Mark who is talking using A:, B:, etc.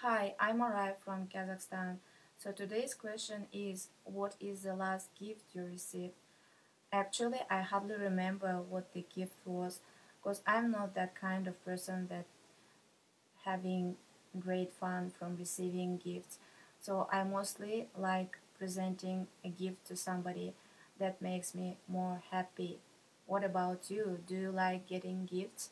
A: Hi, I'm Aray from Kazakhstan. So today's question is What is the last gift you received? Actually, I hardly remember what the gift was because I'm not that kind of person that having great fun from receiving gifts. So I mostly like presenting a gift to somebody that makes me more happy. What about you? Do you like getting gifts?